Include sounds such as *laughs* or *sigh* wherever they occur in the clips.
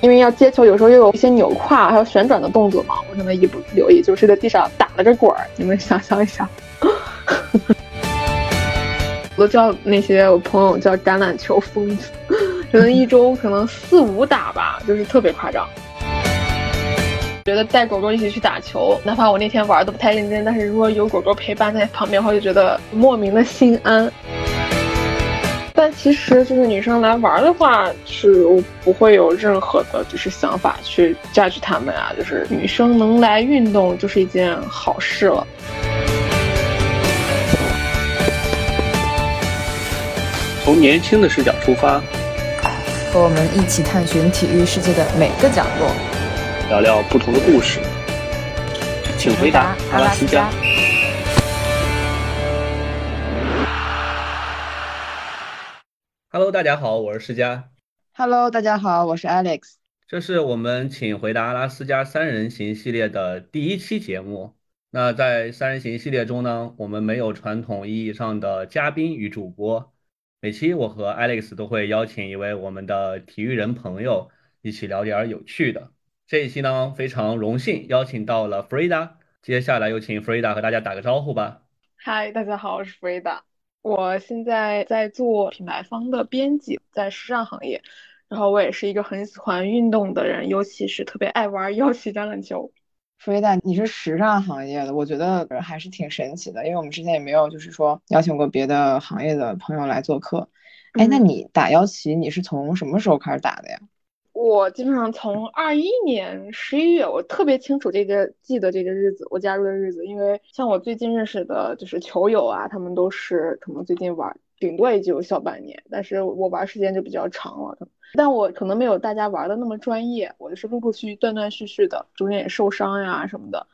因为要接球，有时候又有一些扭胯还有旋转的动作嘛，我可能一不留意，就是在地上打了个滚儿。你们想象一下，*laughs* 我都叫那些我朋友叫橄榄球疯子，可能一周可能四五打吧，就是特别夸张。觉得带狗狗一起去打球，哪怕我那天玩的不太认真，但是如果有狗狗陪伴在旁边的话，就觉得莫名的心安。但其实就是女生来玩的话，是我不会有任何的，就是想法去 judge 他们啊。就是女生能来运动，就是一件好事了。从年轻的视角出发，和我们一起探寻体育世界的每个角落。聊聊不同的故事，请回答阿拉斯加。Hello，大家好，我是施佳。Hello，大家好，我是 Alex。这是我们请回答阿拉斯加三人行系列的第一期节目。那在三人行系列中呢，我们没有传统意义上的嘉宾与主播。每期我和 Alex 都会邀请一位我们的体育人朋友一起聊点有趣的。这一期呢，非常荣幸邀请到了 Frida。接下来有请 Frida 和大家打个招呼吧。嗨，大家好，我是 Frida。我现在在做品牌方的编辑，在时尚行业。然后我也是一个很喜欢运动的人，尤其是特别爱玩腰旗橄榄球。Frida，你是时尚行业的，我觉得还是挺神奇的，因为我们之前也没有就是说邀请过别的行业的朋友来做客。哎，那你打腰旗，你是从什么时候开始打的呀？我基本上从二一年十一月，我特别清楚这个记得这个日子，我加入的日子，因为像我最近认识的就是球友啊，他们都是可能最近玩，顶多也就小半年，但是我玩时间就比较长了，但我可能没有大家玩的那么专业，我就是陆陆续续、断断续续的，中间也受伤呀什么的，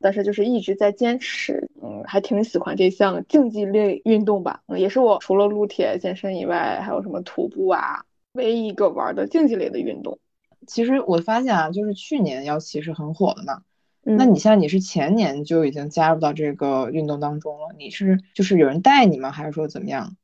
但是就是一直在坚持，嗯，还挺喜欢这项竞技类运动吧，也是我除了撸铁健身以外，还有什么徒步啊。唯一一个玩的竞技类的运动，其实我发现啊，就是去年腰旗是很火的嘛。那你像你是前年就已经加入到这个运动当中了？你是就是有人带你吗？还是说怎么样？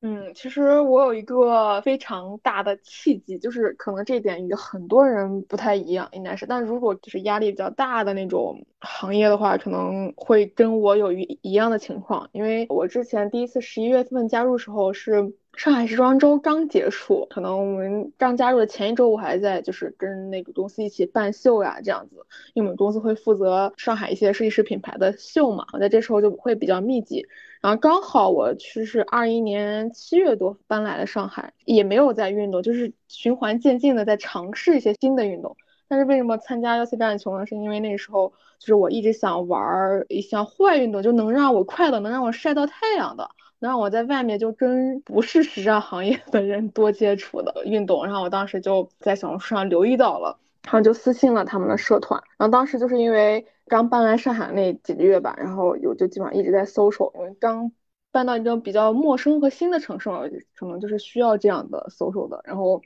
嗯，其实我有一个非常大的契机，就是可能这点与很多人不太一样，应该是。但如果就是压力比较大的那种行业的话，可能会跟我有一一样的情况，因为我之前第一次十一月份加入时候是。上海时装周刚结束，可能我们刚加入的前一周，我还在就是跟那个公司一起办秀呀，这样子。因为我们公司会负责上海一些设计师品牌的秀嘛，我在这时候就会比较密集。然后刚好我其实二一年七月多搬来了上海，也没有在运动，就是循环渐进的在尝试一些新的运动。但是为什么参加幺七橄榄球呢？是因为那时候就是我一直想玩一项户外运动，就能让我快乐，能让我晒到太阳的。然后我在外面就跟不是时尚行业的人多接触的运动，然后我当时就在小红书上留意到了，然后就私信了他们的社团。然后当时就是因为刚搬来上海那几个月吧，然后有就基本上一直在搜索，因为刚搬到一个比较陌生和新的城市嘛，可能就是需要这样的搜索的。然后。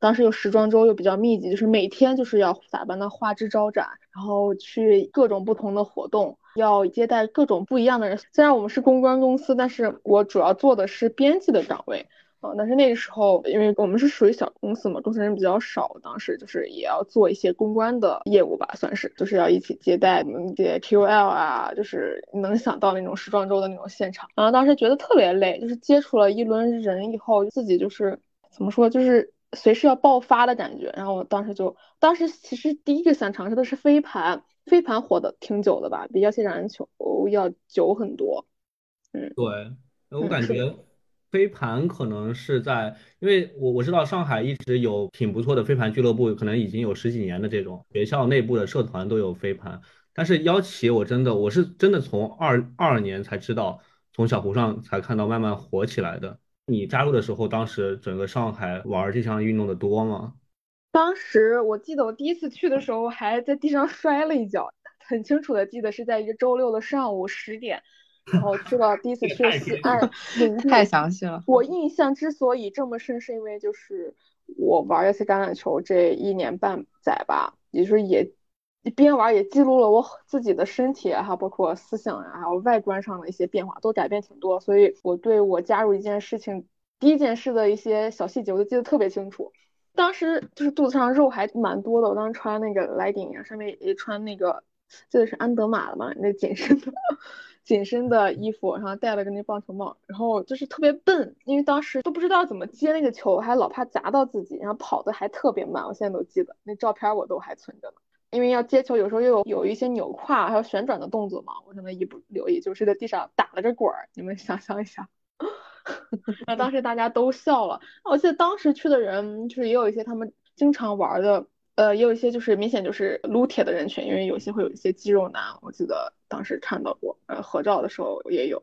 当时有时装周又比较密集，就是每天就是要打扮的花枝招展，然后去各种不同的活动，要接待各种不一样的人。虽然我们是公关公司，但是我主要做的是编辑的岗位，啊，但是那个时候因为我们是属于小公司嘛，公司人比较少，当时就是也要做一些公关的业务吧，算是，就是要一起接待那些 KOL 啊，就是能想到那种时装周的那种现场，然后当时觉得特别累，就是接触了一轮人以后，自己就是怎么说，就是。随时要爆发的感觉，然后我当时就，当时其实第一个想尝试的是飞盘，飞盘火的挺久的吧，比较些橄榄球要久很多。嗯，对，我感觉飞盘可能是在，因为我我知道上海一直有挺不错的飞盘俱乐部，可能已经有十几年的这种学校内部的社团都有飞盘，但是幺旗我真的我是真的从二二年才知道，从小红上才看到慢慢火起来的。你加入的时候，当时整个上海玩这项运动的多吗？当时我记得我第一次去的时候，还在地上摔了一跤，很清楚的记得是在一个周六的上午十点，然后去了第一次去西岸领 *laughs* 太详细了。我印象之所以这么深，是因为就是我玩一些橄榄球这一年半载吧，也就是也。一边玩也记录了我自己的身体啊，包括思想呀，还有外观上的一些变化，都改变挺多。所以我对我加入一件事情第一件事的一些小细节，我都记得特别清楚。当时就是肚子上肉还蛮多的，我当时穿那个莱顶呀，上面也穿那个，这是安德玛的嘛，那紧身的紧身的衣服，然后戴了个那棒球帽，然后就是特别笨，因为当时都不知道怎么接那个球，还老怕砸到自己，然后跑的还特别慢，我现在都记得那照片我都还存着呢。因为要接球，有时候又有有一些扭胯还有旋转的动作嘛，我可能一不留意，就是在地上打了个滚儿。你们想象一下，*laughs* 那当时大家都笑了。我记得当时去的人，就是也有一些他们经常玩的，呃，也有一些就是明显就是撸铁的人群，因为有些会有一些肌肉男，我记得当时看到过，呃，合照的时候也有。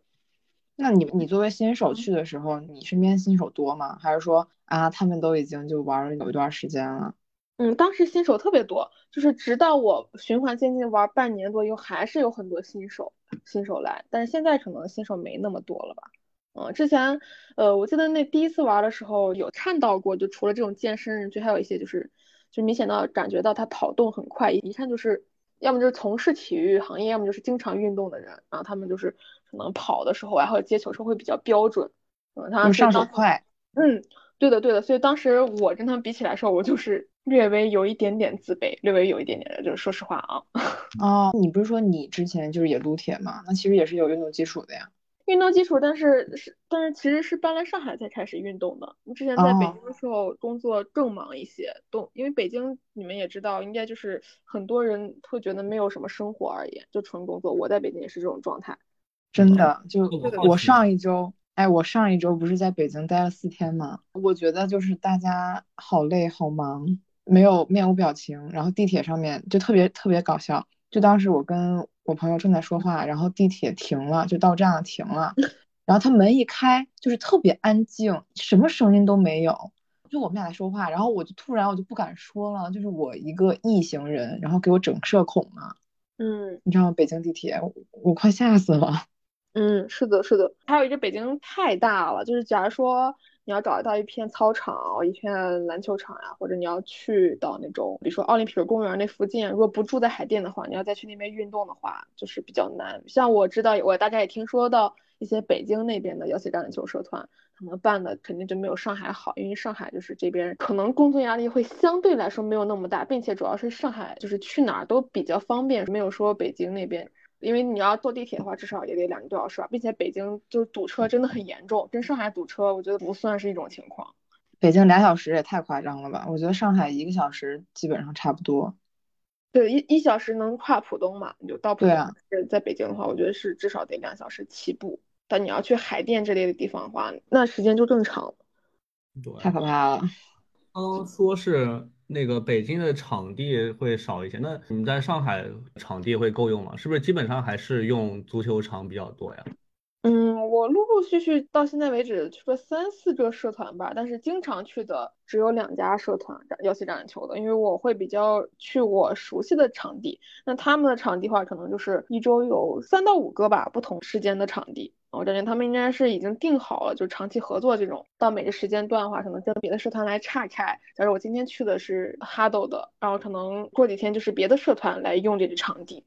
那你你作为新手去的时候，你身边新手多吗？还是说啊，他们都已经就玩了有一段时间了？嗯，当时新手特别多，就是直到我循环渐进玩半年多以后，还是有很多新手新手来，但是现在可能新手没那么多了吧。嗯，之前呃，我记得那第一次玩的时候有看到过，就除了这种健身人群，还有一些就是就明显到感觉到他跑动很快，一看就是要么就是从事体育行业，要么就是经常运动的人，然后他们就是可能跑的时候然后接球时候会比较标准，嗯，他上手快，嗯。对的，对的，所以当时我跟他们比起来说，我就是略微有一点点自卑，略微有一点点的，就是说实话啊。*laughs* 哦，你不是说你之前就是也撸铁吗？那其实也是有运动基础的呀。运动基础，但是是，但是其实是搬来上海才开始运动的。你之前在北京的时候工作更忙一些，都因为北京你们也知道，应该就是很多人会觉得没有什么生活而言，就纯工作。我在北京也是这种状态。真的，就我上一周。哎，我上一周不是在北京待了四天吗？我觉得就是大家好累好忙，没有面无表情。然后地铁上面就特别特别搞笑，就当时我跟我朋友正在说话，然后地铁停了，就到站了停了，*laughs* 然后他门一开，就是特别安静，什么声音都没有，就我们俩在说话，然后我就突然我就不敢说了，就是我一个异行人，然后给我整社恐了。嗯，你知道吗？北京地铁，我快吓死了。嗯，是的，是的，还有一个北京太大了，就是假如说你要找到一片操场、一片篮球场呀，或者你要去到那种，比如说奥林匹克公园那附近，如果不住在海淀的话，你要再去那边运动的话，就是比较难。像我知道，我大概也听说到一些北京那边的摇旗橄榄球社团，可能办的肯定就没有上海好，因为上海就是这边可能工作压力会相对来说没有那么大，并且主要是上海就是去哪儿都比较方便，没有说北京那边。因为你要坐地铁的话，至少也得两个多小时吧，并且北京就是堵车真的很严重，跟上海堵车我觉得不算是一种情况。北京俩小时也太夸张了吧？我觉得上海一个小时基本上差不多。对，一一小时能跨浦东嘛？你就到浦东。对啊。在北京的话，我觉得是至少得两小时起步。但你要去海淀这类的地方的话，那时间就更长。对。太可怕了。刚刚说是。那个北京的场地会少一些，那你们在上海场地会够用吗？是不是基本上还是用足球场比较多呀？嗯，我陆陆续续到现在为止去了三四个社团吧，但是经常去的只有两家社团，幺七橄榄球的，因为我会比较去我熟悉的场地，那他们的场地话可能就是一周有三到五个吧，不同时间的场地。我感觉他们应该是已经定好了，就长期合作这种。到每个时间段的话，可能跟别的社团来岔开。假如我今天去的是哈斗的，然后可能过几天就是别的社团来用这个场地。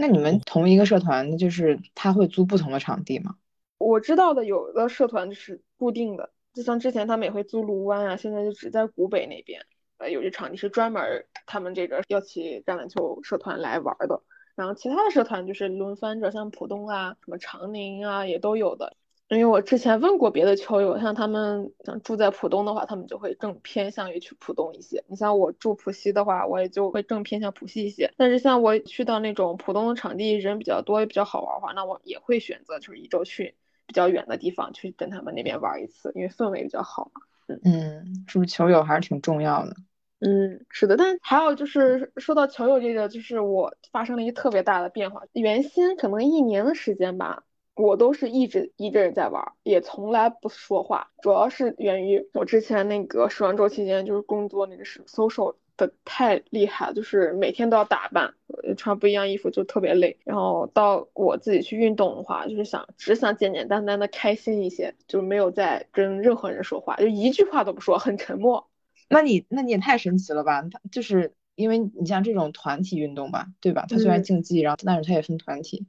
那你们同一个社团，就是他会租不同的场地吗？我知道的有的社团就是固定的，就像之前他们也会租卢湾啊，现在就只在古北那边，呃，有些场地是专门他们这个要起橄榄球社团来玩的。然后其他的社团就是轮番着，像浦东啊、什么长宁啊也都有的。因为我之前问过别的球友，像他们像住在浦东的话，他们就会更偏向于去浦东一些。你像我住浦西的话，我也就会更偏向浦西一些。但是像我去到那种浦东的场地，人比较多也比较好玩的话，那我也会选择就是一周去比较远的地方去跟他们那边玩一次，因为氛围比较好嘛。嗯，是不是球友还是挺重要的？嗯，是的，但还有就是说到球友这个，就是我发生了一个特别大的变化。原先可能一年的时间吧，我都是一直一个人在玩，也从来不说话。主要是源于我之前那个时装周期间，就是工作那个是 social 的太厉害，就是每天都要打扮，穿不一样衣服就特别累。然后到我自己去运动的话，就是想只想简简单单的开心一些，就没有再跟任何人说话，就一句话都不说，很沉默。那你那你也太神奇了吧？他就是因为你像这种团体运动吧，对吧？它虽然竞技，然后但是它也分团体。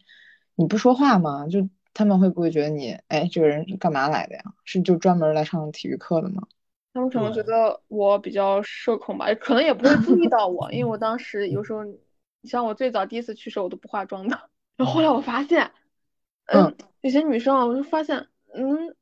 你不说话吗？就他们会不会觉得你，哎，这个人干嘛来的呀？是就专门来上体育课的吗？他们可能觉得我比较社恐吧，可能也不会注意到我，因为我当时有时候，你像我最早第一次去时候，我都不化妆的。*laughs* 然后后来我发现，嗯，有些女生啊，我就发现，嗯，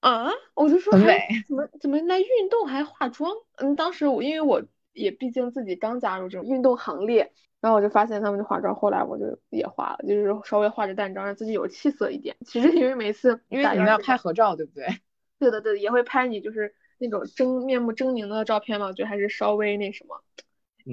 啊，我就说，美，怎么怎么来运动还化妆？嗯，当时我因为我也毕竟自己刚加入这种运动行列，然后我就发现他们就化妆，后来我就也化了，就是稍微化着淡妆，让自己有气色一点。其实因为每次因为你们要拍合照，对不对？*laughs* 对的对的，也会拍你就是那种狰面目狰狞的照片嘛，我觉得还是稍微那什么，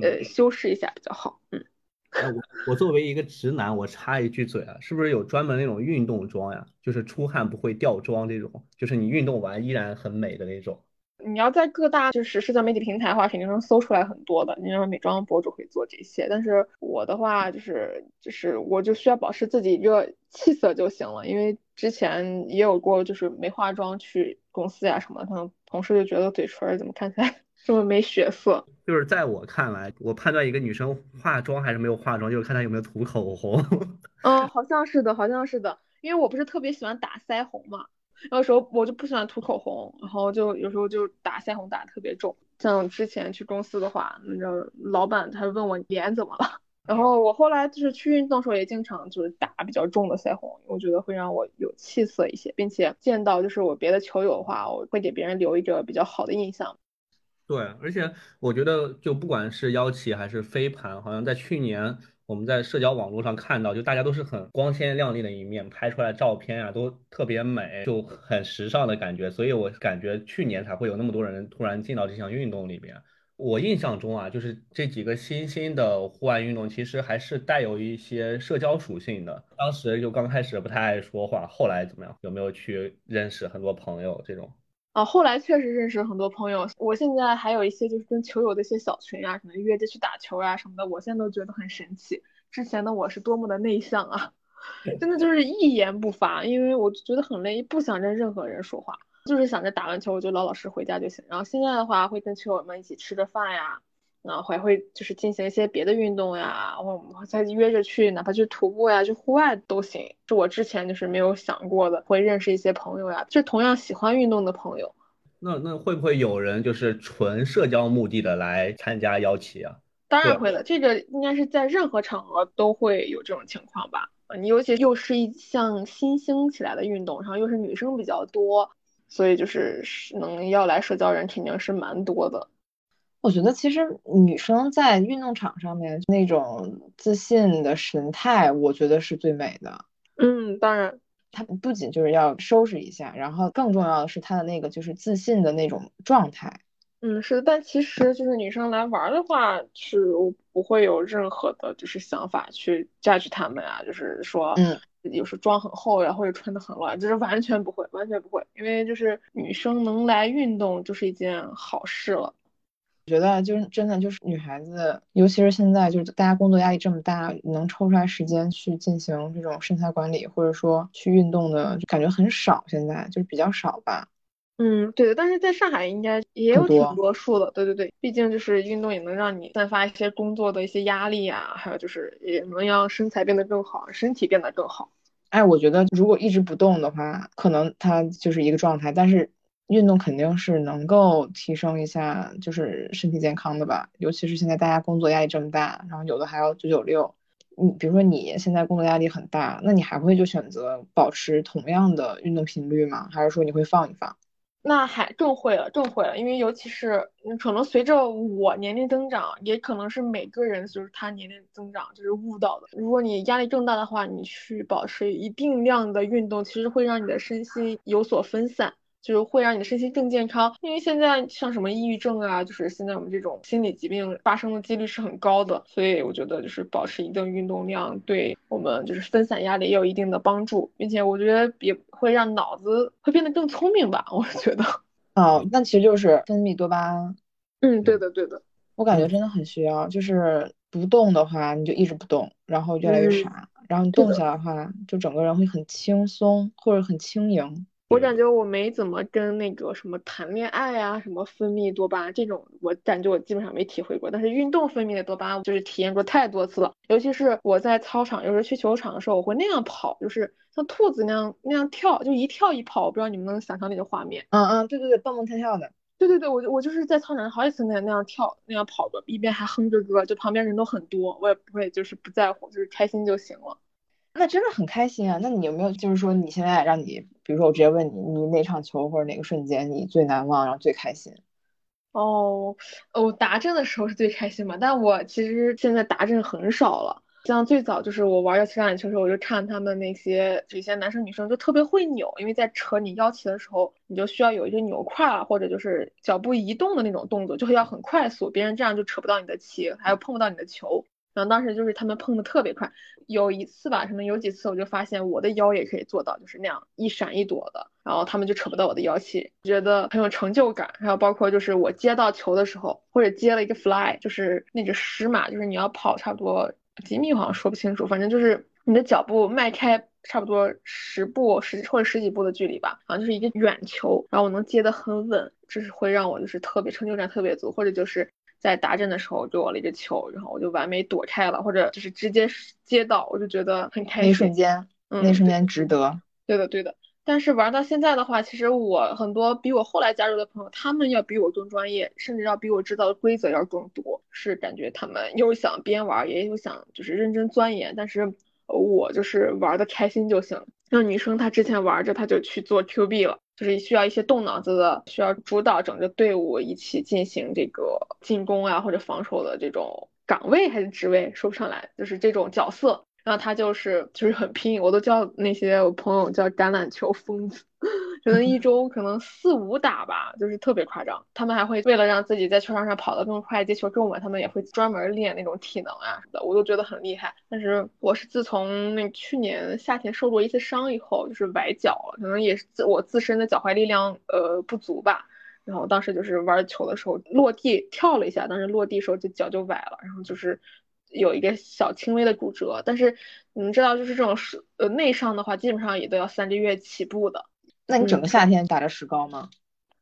呃，修饰一下比较好。嗯，我我作为一个直男，我插一句嘴啊，是不是有专门那种运动妆呀？就是出汗不会掉妆这种，就是你运动完依然很美的那种。你要在各大就是社交媒体平台的话，肯定能搜出来很多的，你像美妆博主会做这些。但是我的话就是就是我就需要保持自己一个气色就行了，因为之前也有过就是没化妆去公司呀什么，可能同事就觉得嘴唇怎么看起来 *laughs* 这么没血色。就是在我看来，我判断一个女生化妆还是没有化妆，就是看她有没有涂口红。嗯，*laughs* 好像是的，好像是的，因为我不是特别喜欢打腮红嘛。有时候我就不喜欢涂口红，然后就有时候就打腮红打特别重。像之前去公司的话，那个老板他问我脸怎么了，*laughs* 然后我后来就是去运动的时候也经常就是打比较重的腮红，我觉得会让我有气色一些，并且见到就是我别的球友的话，我会给别人留一个比较好的印象。对，而且我觉得就不管是腰旗还是飞盘，好像在去年。我们在社交网络上看到，就大家都是很光鲜亮丽的一面，拍出来照片啊都特别美，就很时尚的感觉。所以我感觉去年才会有那么多人突然进到这项运动里边。我印象中啊，就是这几个新兴的户外运动，其实还是带有一些社交属性的。当时就刚开始不太爱说话，后来怎么样？有没有去认识很多朋友这种？啊，后来确实认识很多朋友。我现在还有一些就是跟球友的一些小群啊，可能约着去打球啊什么的，我现在都觉得很神奇。之前的我是多么的内向啊，真的就是一言不发，因为我觉得很累，不想跟任何人说话，就是想着打完球我就老老实回家就行。然后现在的话会跟球友们一起吃着饭呀，然后还会就是进行一些别的运动呀，或我们再约着去，哪怕去徒步呀，去户外都行。是我之前就是没有想过的，会认识一些朋友呀，就同样喜欢运动的朋友。那那会不会有人就是纯社交目的的来参加邀请啊？当然会了，这个应该是在任何场合都会有这种情况吧？你尤其又是一项新兴起来的运动，然后又是女生比较多，所以就是能要来社交人肯定是蛮多的。我觉得其实女生在运动场上面那种自信的神态，我觉得是最美的。嗯，当然，她不仅就是要收拾一下，然后更重要的是她的那个就是自信的那种状态。嗯，是的，但其实就是女生来玩的话，是不会有任何的，就是想法去 judge 他们啊，就是说，嗯，有时妆很厚呀，或者穿的很乱，就是完全不会，完全不会，因为就是女生能来运动就是一件好事了。我觉得就是真的就是女孩子，尤其是现在就是大家工作压力这么大，能抽出来时间去进行这种身材管理，或者说去运动的，就感觉很少，现在就是比较少吧。嗯，对的，但是在上海应该也有挺多数的，对对对，毕竟就是运动也能让你散发一些工作的一些压力啊，还有就是也能让身材变得更好，身体变得更好。哎，我觉得如果一直不动的话，可能它就是一个状态，但是运动肯定是能够提升一下就是身体健康的吧，尤其是现在大家工作压力这么大，然后有的还要九九六，你比如说你现在工作压力很大，那你还会就选择保持同样的运动频率吗？还是说你会放一放？那还更会了，更会了，因为尤其是可能随着我年龄增长，也可能是每个人就是他年龄增长就是悟到的。如果你压力更大的话，你去保持一定量的运动，其实会让你的身心有所分散。就是会让你的身心更健康，因为现在像什么抑郁症啊，就是现在我们这种心理疾病发生的几率是很高的，所以我觉得就是保持一定运动量，对我们就是分散压力也有一定的帮助，并且我觉得也会让脑子会变得更聪明吧，我觉得。*laughs* 哦，那其实就是分泌多巴胺。嗯，对的，对的。我感觉真的很需要，就是不动的话你就一直不动，然后越来越傻，然后你动起来的话，就整个人会很轻松或者很轻盈。我感觉我没怎么跟那个什么谈恋爱啊，什么分泌多巴胺这种，我感觉我基本上没体会过。但是运动分泌的多巴胺，就是体验过太多次了。尤其是我在操场，有时候去球场的时候，我会那样跑，就是像兔子那样那样跳，就一跳一跑。我不知道你们能想象那个画面。嗯嗯，对对对，蹦蹦跳跳的。对对对，我我就是在操场上好几次那样那样跳那样跑过，一边还哼着歌，就旁边人都很多，我也不会就是不在乎，就是开心就行了。那真的很开心啊！那你有没有就是说你现在让你，比如说我直接问你，你哪场球或者哪个瞬间你最难忘，然后最开心？哦，哦，达阵的时候是最开心嘛，但我其实现在达阵很少了。像最早就是我玩腰旗橄榄球的时候，我就看他们那些这些男生女生就特别会扭，因为在扯你腰旗的时候，你就需要有一些扭胯，或者就是脚步移动的那种动作，就会要很快速，别人这样就扯不到你的旗，还有碰不到你的球。然后当时就是他们碰的特别快，有一次吧，可能有几次我就发现我的腰也可以做到，就是那样一闪一躲的，然后他们就扯不到我的腰旗，觉得很有成就感。还有包括就是我接到球的时候，或者接了一个 fly，就是那个十码，就是你要跑差不多。几米好像说不清楚，反正就是你的脚步迈开差不多十步十或者十几步的距离吧，好像就是一个远球，然后我能接得很稳，这是会让我就是特别成就感特别足，或者就是在达阵的时候给我了一个球，然后我就完美躲开了，或者就是直接接到，我就觉得很开心。那瞬间，嗯那瞬间值得。对的，对的。但是玩到现在的话，其实我很多比我后来加入的朋友，他们要比我更专业，甚至要比我知道的规则要更多。是感觉他们又想边玩，也有想就是认真钻研。但是我就是玩的开心就行。像女生她之前玩着，她就去做 QB 了，就是需要一些动脑子的，需要主导整个队伍一起进行这个进攻啊或者防守的这种岗位还是职位说不上来，就是这种角色。然后他就是就是很拼，我都叫那些我朋友叫橄榄球疯子，可能一周可能四五打吧，就是特别夸张。他们还会为了让自己在球场上跑得更快，接球更稳，他们也会专门练那种体能啊什么的，我都觉得很厉害。但是我是自从那去年夏天受过一次伤以后，就是崴脚，可能也是自我自身的脚踝力量呃不足吧。然后当时就是玩球的时候落地跳了一下，当时落地时候就脚就崴了，然后就是。有一个小轻微的骨折，但是你们知道，就是这种是呃内伤的话，基本上也都要三个月起步的。那你整个夏天打着石膏吗？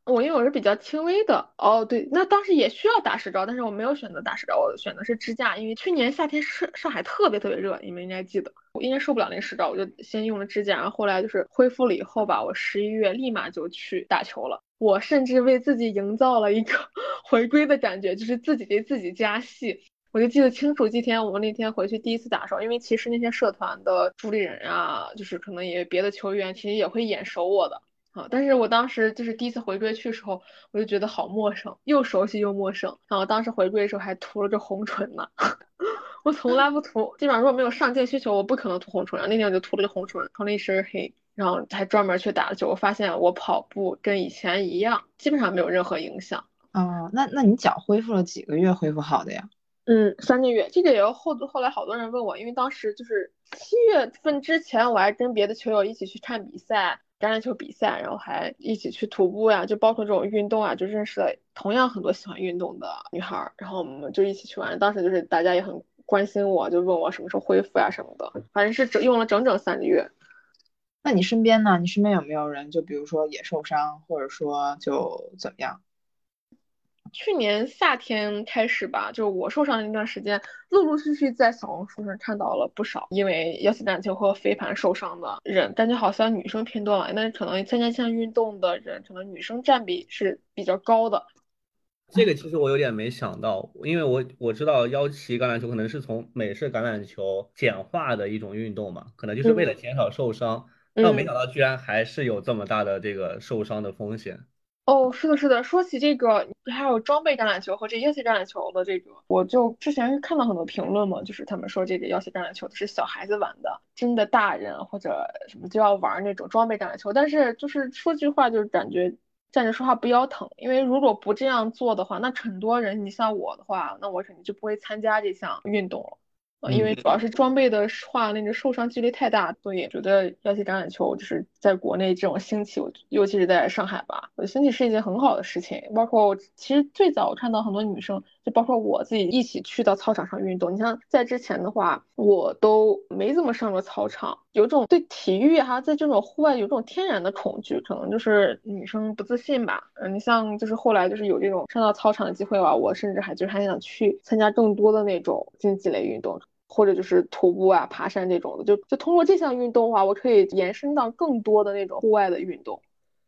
我因为我是比较轻微的哦，对，那当时也需要打石膏，但是我没有选择打石膏，我选的是支架，因为去年夏天上上海特别特别热，你们应该记得，我应该受不了那石膏，我就先用了支架，然后后来就是恢复了以后吧，我十一月立马就去打球了，我甚至为自己营造了一个 *laughs* 回归的感觉，就是自己给自己加戏。我就记得清楚，今天我们那天回去第一次打的时候，因为其实那些社团的助理人啊，就是可能也别的球员，其实也会眼熟我的啊。但是我当时就是第一次回归去的时候，我就觉得好陌生，又熟悉又陌生。然后当时回归的时候还涂了个红唇呢，*laughs* 我从来不涂，基本上如果没有上镜需求，我不可能涂红唇。然后那天我就涂了个红唇，涂了一身黑，然后还专门去打了球。我发现我跑步跟以前一样，基本上没有任何影响。哦，那那你脚恢复了几个月恢复好的呀？嗯，三个月，这个也要后后来好多人问我，因为当时就是七月份之前，我还跟别的球友一起去看比赛，橄榄球比赛，然后还一起去徒步呀，就包括这种运动啊，就认识了同样很多喜欢运动的女孩，然后我们就一起去玩。当时就是大家也很关心我，就问我什么时候恢复呀什么的，反正是整用了整整三个月。那你身边呢？你身边有没有人就比如说也受伤，或者说就怎么样？去年夏天开始吧，就是我受伤的那段时间，陆陆续续在小红书上看到了不少因为腰旗橄榄球和飞盘受伤的人，感觉好像女生偏多了。那可能参加这项运动的人，可能女生占比是比较高的。这个其实我有点没想到，因为我我知道腰旗橄榄球可能是从美式橄榄球简化的一种运动嘛，可能就是为了减少受伤。但我没想到居然还是有这么大的这个受伤的风险。哦，是的，是的。说起这个，还有装备橄榄球和这腰旗橄榄球的这个，我就之前看到很多评论嘛，就是他们说这个腰旗橄榄球是小孩子玩的，真的大人或者什么就要玩那种装备橄榄球。但是就是说句话，就是感觉站着说话不腰疼，因为如果不这样做的话，那很多人，你像我的话，那我肯定就不会参加这项运动了。因为主要是装备的话，那个受伤几率太大，所以觉得要去橄榄球就是在国内这种兴起，尤其是在上海吧，我觉得兴起是一件很好的事情。包括我其实最早看到很多女生，就包括我自己一起去到操场上运动。你像在之前的话，我都没怎么上过操场，有种对体育哈，在这种户外有种天然的恐惧，可能就是女生不自信吧。嗯，你像就是后来就是有这种上到操场的机会吧，我甚至还就是还想去参加更多的那种竞技类运动。或者就是徒步啊、爬山这种的，就就通过这项运动的话，我可以延伸到更多的那种户外的运动。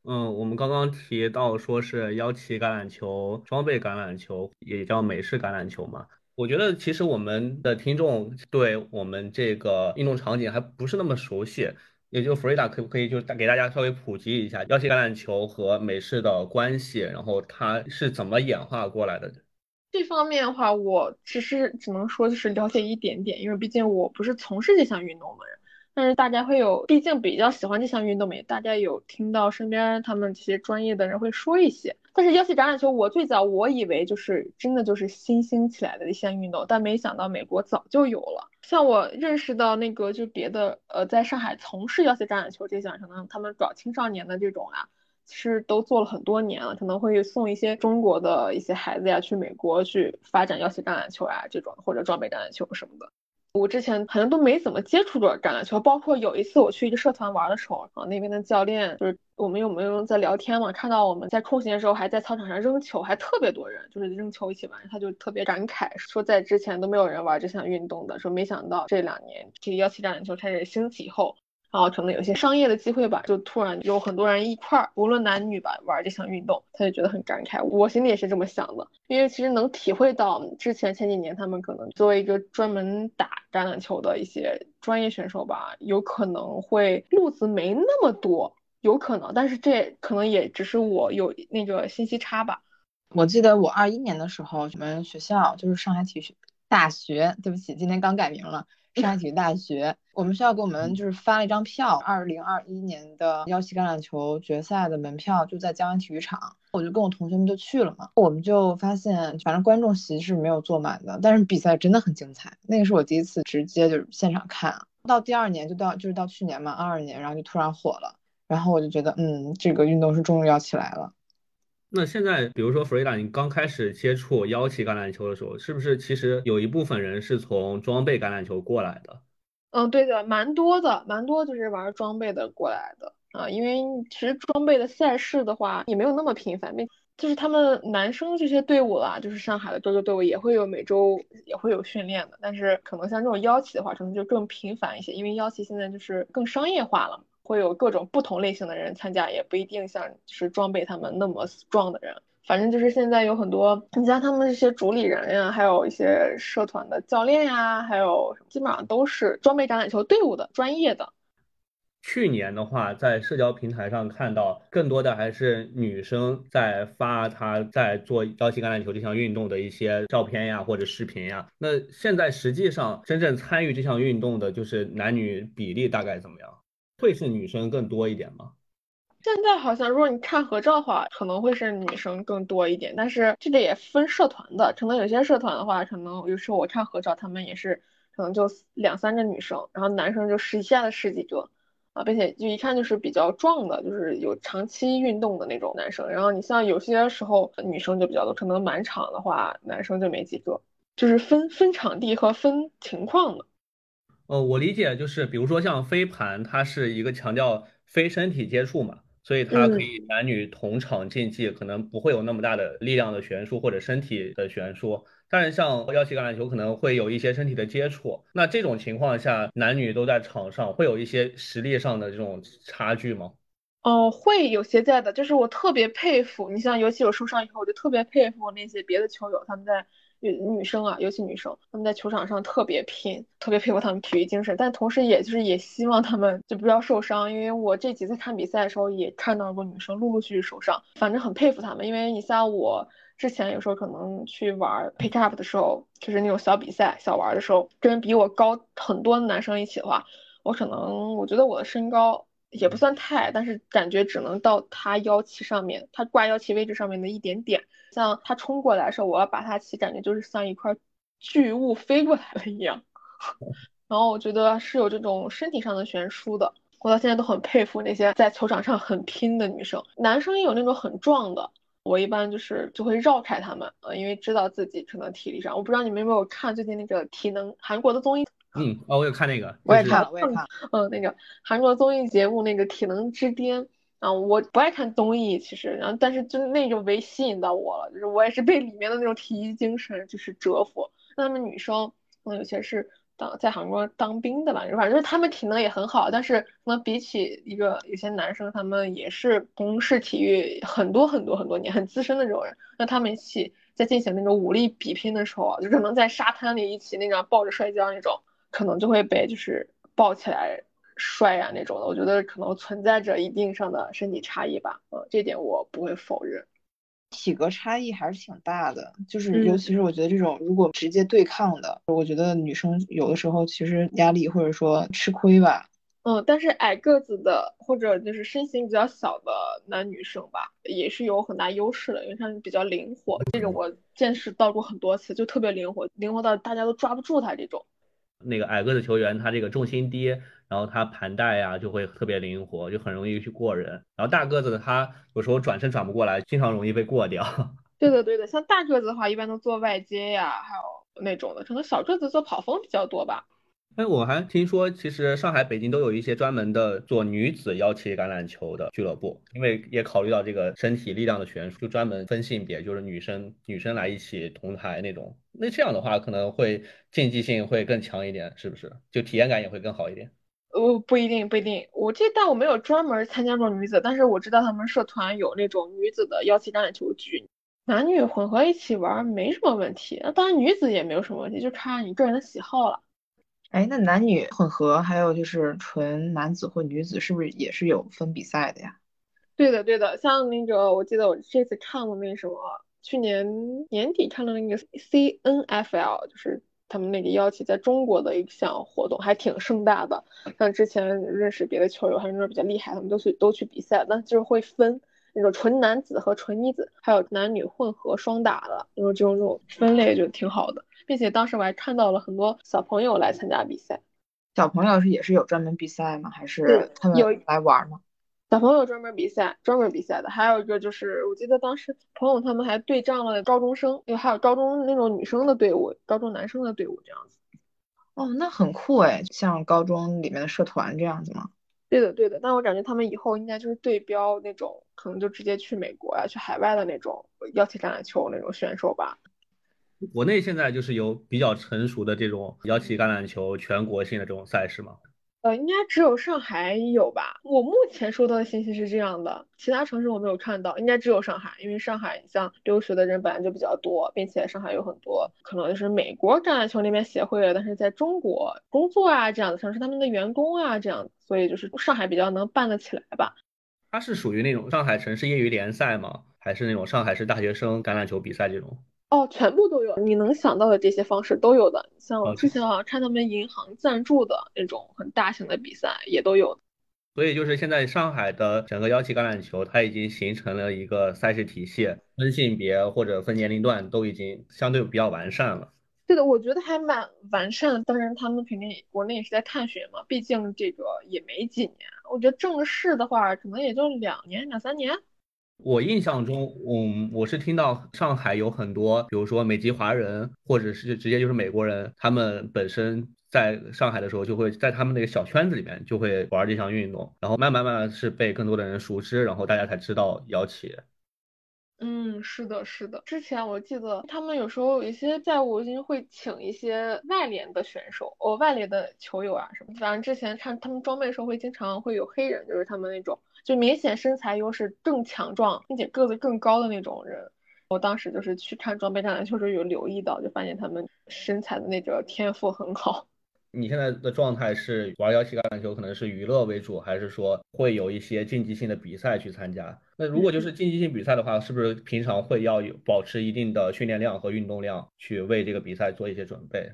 嗯，我们刚刚提到说是腰旗橄榄球、装备橄榄球，也叫美式橄榄球嘛。我觉得其实我们的听众对我们这个运动场景还不是那么熟悉，也就弗瑞达可不可以就给大家稍微普及一下腰旗橄榄球和美式的关系，然后它是怎么演化过来的？这方面的话，我其实只能说就是了解一点点，因为毕竟我不是从事这项运动的人。但是大家会有，毕竟比较喜欢这项运动嘛，大家有听到身边他们这些专业的人会说一些。但是腰旗橄榄球，我最早我以为就是真的就是新兴起来的一项运动，但没想到美国早就有了。像我认识到那个就别的呃，在上海从事腰旗橄榄球这项，可能他们搞青少年的这种啊，是都做了很多年了，可能会送一些中国的一些孩子呀去美国去发展腰旗橄榄球啊这种或者装备橄榄球什么的。我之前好像都没怎么接触过橄榄球，包括有一次我去一个社团玩的时候，啊，那边的教练就是我们有没有在聊天嘛，看到我们在空闲的时候还在操场上扔球，还特别多人，就是扔球一起玩，他就特别感慨说，在之前都没有人玩这项运动的，说没想到这两年这个腰旗橄榄球开始兴起以后。然后可能有些商业的机会吧，就突然有很多人一块儿，无论男女吧，玩这项运动，他就觉得很感慨。我心里也是这么想的，因为其实能体会到之前前几年他们可能作为一个专门打橄榄球的一些专业选手吧，有可能会路子没那么多，有可能，但是这可能也只是我有那个信息差吧。我记得我二一年的时候，我们学校就是上海体育大学，对不起，今天刚改名了。上海体育大学，我们学校给我们就是发了一张票，二零二一年的幺七橄榄球决赛的门票就在江湾体育场，我就跟我同学们就去了嘛。我们就发现，反正观众席是没有坐满的，但是比赛真的很精彩。那个是我第一次直接就是现场看，到第二年就到就是到去年嘛，二二年，然后就突然火了，然后我就觉得，嗯，这个运动是终于要起来了。那现在，比如说弗瑞达，你刚开始接触腰旗橄榄球的时候，是不是其实有一部分人是从装备橄榄球过来的？嗯，对的，蛮多的，蛮多就是玩装备的过来的啊。因为其实装备的赛事的话也没有那么频繁，就是他们男生这些队伍啦，就是上海的这个队伍也会有每周也会有训练的，但是可能像这种腰旗的话，可能就更频繁一些，因为腰旗现在就是更商业化了。会有各种不同类型的人参加，也不一定像是装备他们那么壮的人。反正就是现在有很多，你像他们这些主理人呀，还有一些社团的教练呀，还有基本上都是装备橄榄球队伍的专业的。去年的话，在社交平台上看到更多的还是女生在发她在做腰旗橄榄球这项运动的一些照片呀，或者视频呀。那现在实际上真正参与这项运动的，就是男女比例大概怎么样？会是女生更多一点吗？现在好像，如果你看合照的话，可能会是女生更多一点。但是这个也分社团的，可能有些社团的话，可能有时候我看合照，他们也是可能就两三个女生，然后男生就十下的十几个啊，并且就一看就是比较壮的，就是有长期运动的那种男生。然后你像有些时候女生就比较多，可能满场的话男生就没几个，就是分分场地和分情况的。呃，我理解就是，比如说像飞盘，它是一个强调非身体接触嘛，所以它可以男女同场竞技，可能不会有那么大的力量的悬殊或者身体的悬殊。但是像腰旗橄榄球可能会有一些身体的接触，那这种情况下，男女都在场上，会有一些实力上的这种差距吗？哦，会有些在的，就是我特别佩服，你像尤其我受伤以后，我就特别佩服那些别的球友，他们在。女女生啊，尤其女生，她们在球场上特别拼，特别佩服她们体育精神，但同时也就是也希望她们就不要受伤，因为我这几次看比赛的时候也看到过女生陆陆续续受伤，反正很佩服她们，因为你像我之前有时候可能去玩 pick up 的时候，就是那种小比赛、小玩的时候，跟比我高很多的男生一起的话，我可能我觉得我的身高。也不算太矮，但是感觉只能到他腰旗上面，他挂腰旗位置上面的一点点。像他冲过来的时候，我要把他旗，感觉就是像一块巨物飞过来了一样。*laughs* 然后我觉得是有这种身体上的悬殊的。我到现在都很佩服那些在球场上很拼的女生。男生也有那种很壮的，我一般就是就会绕开他们，呃，因为知道自己可能体力上。我不知道你们有没有看最近那个体能韩国的综艺。嗯，哦，我有看那个，我也看了，我也看了。*laughs* 嗯，那个韩国综艺节目那个《体能之巅》啊，我不爱看综艺，其实，然后但是就那种唯吸引到我了，就是我也是被里面的那种体育精神就是折服。那他们女生，嗯有些是当在韩国当兵的吧，反正就是他们体能也很好，但是可能比起一个有些男生，他们也是从事体育很多很多很多年，很资深的这种人，那他们一起在进行那种武力比拼的时候，就可能在沙滩里一起那种抱着摔跤那种，可能就会被就是抱起来摔呀那种的，我觉得可能存在着一定上的身体差异吧，呃，这点我不会否认。体格差异还是挺大的，就是尤其是我觉得这种如果直接对抗的，我觉得女生有的时候其实压力或者说吃亏吧。嗯，但是矮个子的或者就是身形比较小的男女生吧，也是有很大优势的，因为他们比较灵活。这种我见识到过很多次，就特别灵活，灵活到大家都抓不住他这种。那个矮个子球员，他这个重心低，然后他盘带呀就会特别灵活，就很容易去过人。然后大个子的他有时候转身转不过来，经常容易被过掉。*laughs* 对的对的，像大个子的话，一般都做外接呀，还有那种的，可能小个子做跑锋比较多吧。哎，我还听说，其实上海、北京都有一些专门的做女子腰旗橄榄球的俱乐部，因为也考虑到这个身体力量的悬殊，就专门分性别，就是女生女生来一起同台那种。那这样的话，可能会竞技性会更强一点，是不是？就体验感也会更好一点。呃，不一定，不一定。我这但我没有专门参加过女子，但是我知道他们社团有那种女子的腰旗橄榄球局，男女混合一起玩没什么问题。那当然女子也没有什么问题，就看你个人的喜好了。哎，那男女混合还有就是纯男子或女子，是不是也是有分比赛的呀？对的，对的。像那个，我记得我这次看了那什么，去年年底看了那个 CNFL，就是他们那个邀请在中国的一项活动，还挺盛大的。像之前认识别的球友，还是那种比较厉害，他们都去都去比赛，那就是会分那种纯男子和纯女子，还有男女混合双打的，因为这种这种分类就挺好的。并且当时我还看到了很多小朋友来参加比赛，小朋友是也是有专门比赛吗？还是他们有来玩吗？小朋友专门比赛，专门比赛的。还有一个就是，我记得当时朋友他们还对仗了高中生，因为还有高中那种女生的队伍，高中男生的队伍这样子。哦，那很酷哎，像高中里面的社团这样子吗？对的，对的。但我感觉他们以后应该就是对标那种，可能就直接去美国呀、去海外的那种邀请橄榄球那种选手吧。国内现在就是有比较成熟的这种邀请橄榄球全国性的这种赛事吗？呃，应该只有上海有吧。我目前收到的信息是这样的，其他城市我没有看到，应该只有上海，因为上海像留学的人本来就比较多，并且上海有很多可能就是美国橄榄球那边协会，但是在中国工作啊这样的城市，他们的员工啊这样，所以就是上海比较能办得起来吧。它是属于那种上海城市业余联赛吗？还是那种上海市大学生橄榄球比赛这种？哦，全部都有，你能想到的这些方式都有的。像我之前好像看他们银行赞助的那种很大型的比赛也都有。所以就是现在上海的整个幺七橄榄球，它已经形成了一个赛事体系，分性别或者分年龄段都已经相对比较完善了。对的，我觉得还蛮完善的。当然他们肯定国内也是在探寻嘛，毕竟这个也没几年。我觉得正式的话，可能也就两年两三年。我印象中，嗯，我是听到上海有很多，比如说美籍华人，或者是直接就是美国人，他们本身在上海的时候，就会在他们那个小圈子里面就会玩这项运动，然后慢慢慢慢是被更多的人熟知，然后大家才知道摇旗。嗯，是的，是的。之前我记得他们有时候有一些在伍经会请一些外联的选手，哦，外联的球友啊什么。反正之前看他们装备的时候，会经常会有黑人，就是他们那种。就明显身材优势更强壮，并且个子更高的那种人，我当时就是去看装备战的时候有留意到，就发现他们身材的那个天赋很好。你现在的状态是玩幺七橄榄球，可能是娱乐为主，还是说会有一些竞技性的比赛去参加？那如果就是竞技性比赛的话，是不是平常会要有保持一定的训练量和运动量，去为这个比赛做一些准备？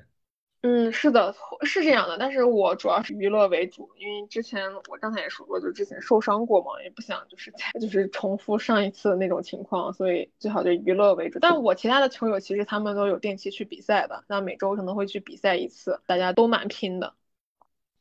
嗯，是的，是这样的，但是我主要是娱乐为主，因为之前我刚才也说过，就之前受伤过嘛，也不想就是再就是重复上一次的那种情况，所以最好就娱乐为主。但我其他的球友其实他们都有定期去比赛的，那每周可能会去比赛一次，大家都蛮拼的。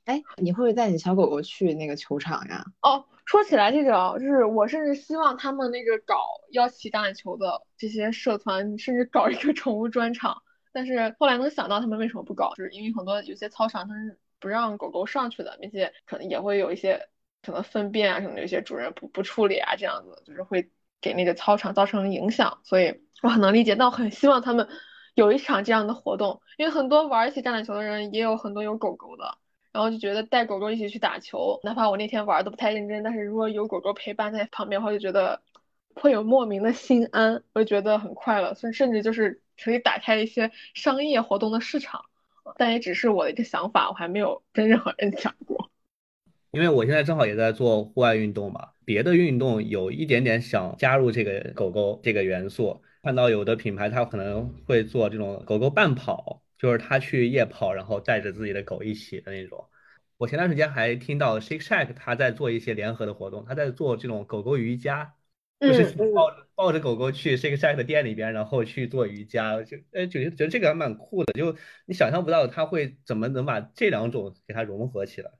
哎，你会不会带你小狗狗去那个球场呀？哦，说起来这个，就是我甚至希望他们那个搞要骑橄榄球的这些社团，甚至搞一个宠物专场。但是后来能想到他们为什么不搞，就是因为很多有些操场它是不让狗狗上去的，并且可能也会有一些可能粪便啊什么，有些主人不不处理啊，这样子就是会给那个操场造成影响，所以我很能理解。但我很希望他们有一场这样的活动，因为很多玩一起橄榄球的人也有很多有狗狗的，然后就觉得带狗狗一起去打球，哪怕我那天玩的不太认真，但是如果有狗狗陪伴在旁边的话，就觉得会有莫名的心安，我就觉得很快乐，甚甚至就是可以打开一些商业活动的市场，但也只是我的一个想法，我还没有跟任何人讲过。*laughs* 因为我现在正好也在做户外运动嘛，别的运动有一点点想加入这个狗狗这个元素。看到有的品牌它可能会做这种狗狗伴跑，就是它去夜跑，然后带着自己的狗一起的那种。我前段时间还听到 Shake Shack 他在做一些联合的活动，他在做这种狗狗瑜伽，就是抱着抱着狗狗去 Shake Shack 的店里边，然后去做瑜伽，就哎觉得觉得这个还蛮酷的，就你想象不到他会怎么能把这两种给它融合起来。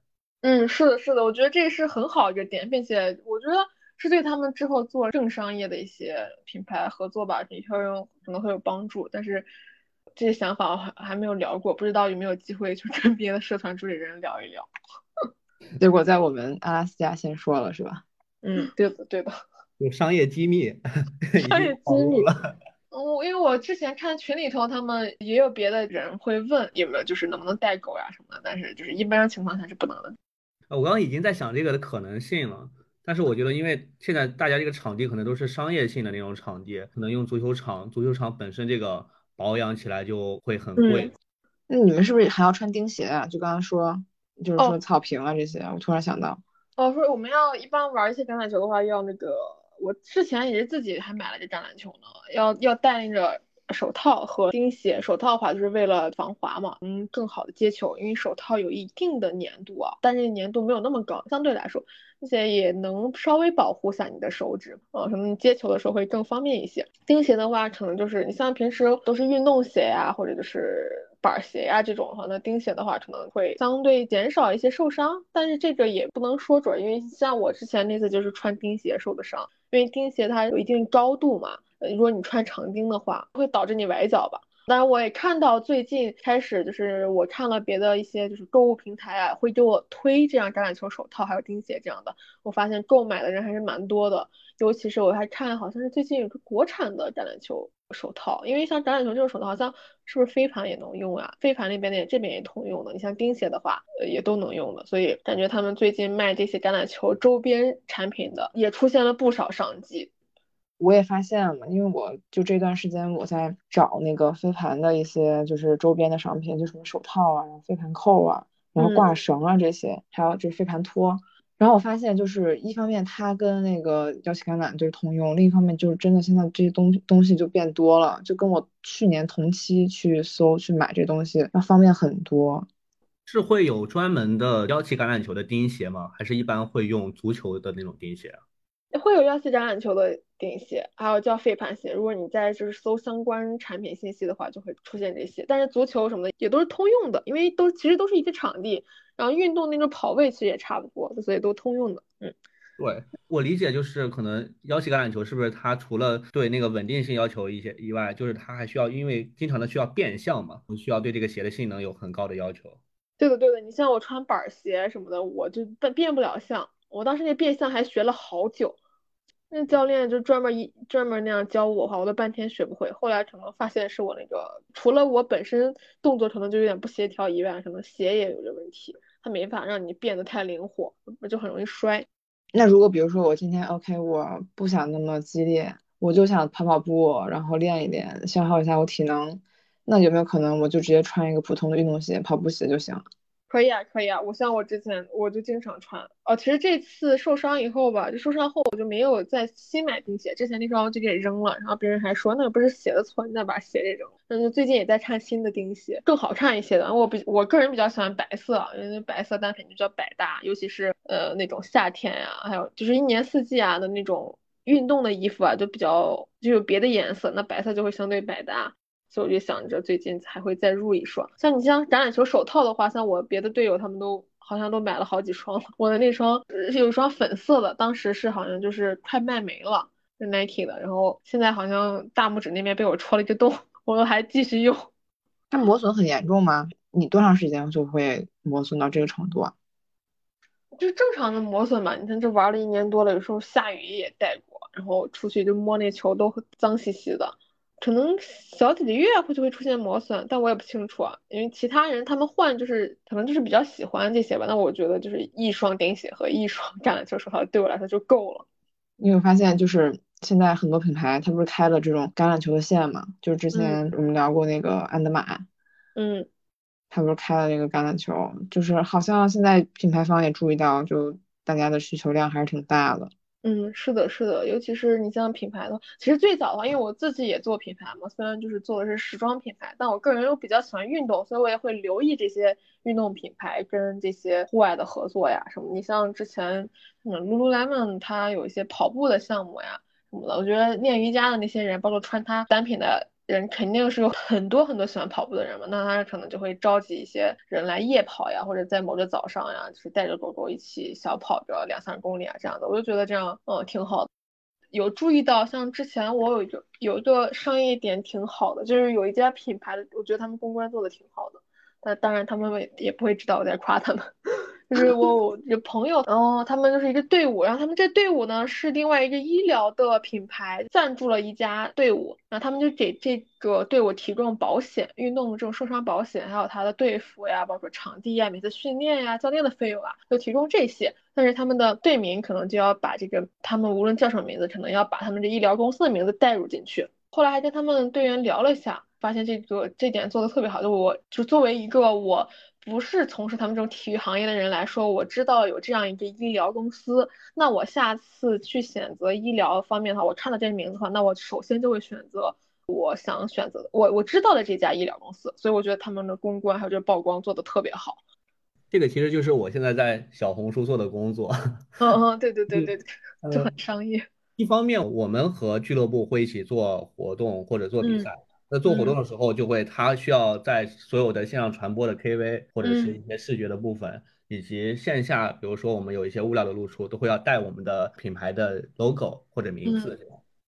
嗯，是的，是的，我觉得这是很好一个点，并且我觉得是对他们之后做正商业的一些品牌合作吧，营销用可能会有帮助。但是这些想法我还还没有聊过，不知道有没有机会去跟别的社团主理人聊一聊。*laughs* 结果在我们阿拉斯加先说了，是吧？嗯，对的，对的。有商业机密，*laughs* 商业机密。我，因为我之前看群里头，他们也有别的人会问有没有，就是能不能带狗呀什么的，但是就是一般情况下是不能的。我刚刚已经在想这个的可能性了，但是我觉得，因为现在大家这个场地可能都是商业性的那种场地，可能用足球场，足球场本身这个保养起来就会很贵。那你们是不是还要穿钉鞋啊？就刚刚说，就是说草坪啊这些，我突然想到。哦，说我们要一般玩一些橄榄球的话，要那个，我之前也是自己还买了这橄榄球呢，要要带那个。手套和钉鞋，手套的话就是为了防滑嘛，嗯，更好的接球，因为手套有一定的粘度啊，但是粘度没有那么高，相对来说，而且也能稍微保护下你的手指，呃，什么接球的时候会更方便一些。钉鞋的话，可能就是你像平时都是运动鞋呀，或者就是板鞋呀这种的话，那钉鞋的话可能会相对减少一些受伤，但是这个也不能说准，因为像我之前那次就是穿钉鞋受的伤，因为钉鞋它有一定高度嘛。如果你穿长钉的话，会导致你崴脚吧？当然，我也看到最近开始，就是我看了别的一些就是购物平台啊，会给我推这样橄榄球手套，还有钉鞋这样的。我发现购买的人还是蛮多的，尤其是我还看好像是最近有个国产的橄榄球手套，因为像橄榄球这种手套，好像是不是飞盘也能用啊？飞盘那边的这边也通用的。你像钉鞋的话，呃，也都能用的。所以感觉他们最近卖这些橄榄球周边产品的也出现了不少商机。我也发现了，因为我就这段时间我在找那个飞盘的一些就是周边的商品，就什么手套啊，然后飞盘扣啊，然后挂绳啊这些，还有就是飞盘托。然后我发现就是一方面它跟那个药性橄榄就是通用，另一方面就是真的现在这些东东西就变多了，就跟我去年同期去搜去买这东西要方便很多。是会有专门的腰旗橄榄球的钉鞋吗？还是一般会用足球的那种钉鞋啊？会有腰旗橄榄球的钉鞋，还有叫飞盘鞋。如果你在就是搜相关产品信息的话，就会出现这些。但是足球什么的也都是通用的，因为都其实都是一个场地，然后运动那种跑位其实也差不多，所以都通用的。嗯，对我理解就是可能腰旗橄榄球是不是它除了对那个稳定性要求一些以外，就是它还需要因为经常的需要变相嘛，需要对这个鞋的性能有很高的要求。对的对的，你像我穿板鞋什么的，我就变变不了相。我当时那变相还学了好久。那教练就专门一专门那样教我话，我都半天学不会。后来可能发现是我那个，除了我本身动作可能就有点不协调以外，可能鞋也有这问题，它没法让你变得太灵活，就很容易摔。那如果比如说我今天 OK，我不想那么激烈，我就想跑跑步，然后练一练，消耗一下我体能，那有没有可能我就直接穿一个普通的运动鞋、跑步鞋就行？可以啊，可以啊，我像我之前我就经常穿，哦，其实这次受伤以后吧，就受伤后我就没有再新买钉鞋，之前那双就给扔了，然后别人还说那不是鞋的错，你再把鞋给扔了。那最近也在看新的钉鞋，更好看一些的。我比我个人比较喜欢白色，因为白色单品就叫百搭，尤其是呃那种夏天呀，还有就是一年四季啊的那种运动的衣服啊，就比较就有别的颜色，那白色就会相对百搭。所以我就想着最近还会再入一双，像你像橄榄球手套的话，像我别的队友他们都好像都买了好几双了。我的那双有一双粉色的，当时是好像就是快卖没了，是 Nike 的，然后现在好像大拇指那边被我戳了一个洞，*laughs* 我都还继续用。它磨损很严重吗？你多长时间就会磨损到这个程度啊？就正常的磨损嘛，你看这玩了一年多了，有时候下雨也带过，然后出去就摸那球都脏兮兮的。可能小几个月会就会出现磨损，但我也不清楚啊，因为其他人他们换就是可能就是比较喜欢这些吧。那我觉得就是一双钉鞋和一双 *laughs* 橄榄球手套对我来说就够了。你有发现就是现在很多品牌它不是开了这种橄榄球的线嘛？就是之前我们聊过那个安德玛，嗯，它不是开了那个橄榄球，就是好像现在品牌方也注意到，就大家的需求量还是挺大的。嗯，是的，是的，尤其是你像品牌的，其实最早的话，因为我自己也做品牌嘛，虽然就是做的是时装品牌，但我个人又比较喜欢运动，所以我也会留意这些运动品牌跟这些户外的合作呀什么。你像之前嗯，Lululemon 它有一些跑步的项目呀什么的，我觉得练瑜伽的那些人，包括穿它单品的。人肯定是有很多很多喜欢跑步的人嘛，那他可能就会召集一些人来夜跑呀，或者在某个早上呀，就是带着狗狗一起小跑个两三公里啊这样的，我就觉得这样嗯挺好。有注意到，像之前我有一个有一个商业点挺好的，就是有一家品牌的，我觉得他们公关做的挺好的，但当然他们也也不会知道我在夸他们。就是我有朋友，然后他们就是一个队伍，然后他们这队伍呢是另外一个医疗的品牌赞助了一家队伍，然后他们就给这个队伍提供保险，运动的这种受伤保险，还有他的队服呀，包括场地呀、每次训练呀、教练的费用啊，就提供这些。但是他们的队名可能就要把这个，他们无论叫什么名字，可能要把他们这医疗公司的名字带入进去。后来还跟他们队员聊了一下，发现这个这点做的特别好，就我就作为一个我。不是从事他们这种体育行业的人来说，我知道有这样一个医疗公司，那我下次去选择医疗方面的话，我看到这个名字的话，那我首先就会选择我想选择的，我我知道的这家医疗公司。所以我觉得他们的公关还有这个曝光做的特别好。这个其实就是我现在在小红书做的工作。嗯嗯，对对对对对，就很商业。一方面，我们和俱乐部会一起做活动或者做比赛。那做活动的时候，就会他需要在所有的线上传播的 KV 或者是一些视觉的部分，以及线下，比如说我们有一些物料的露出，都会要带我们的品牌的 logo 或者名字。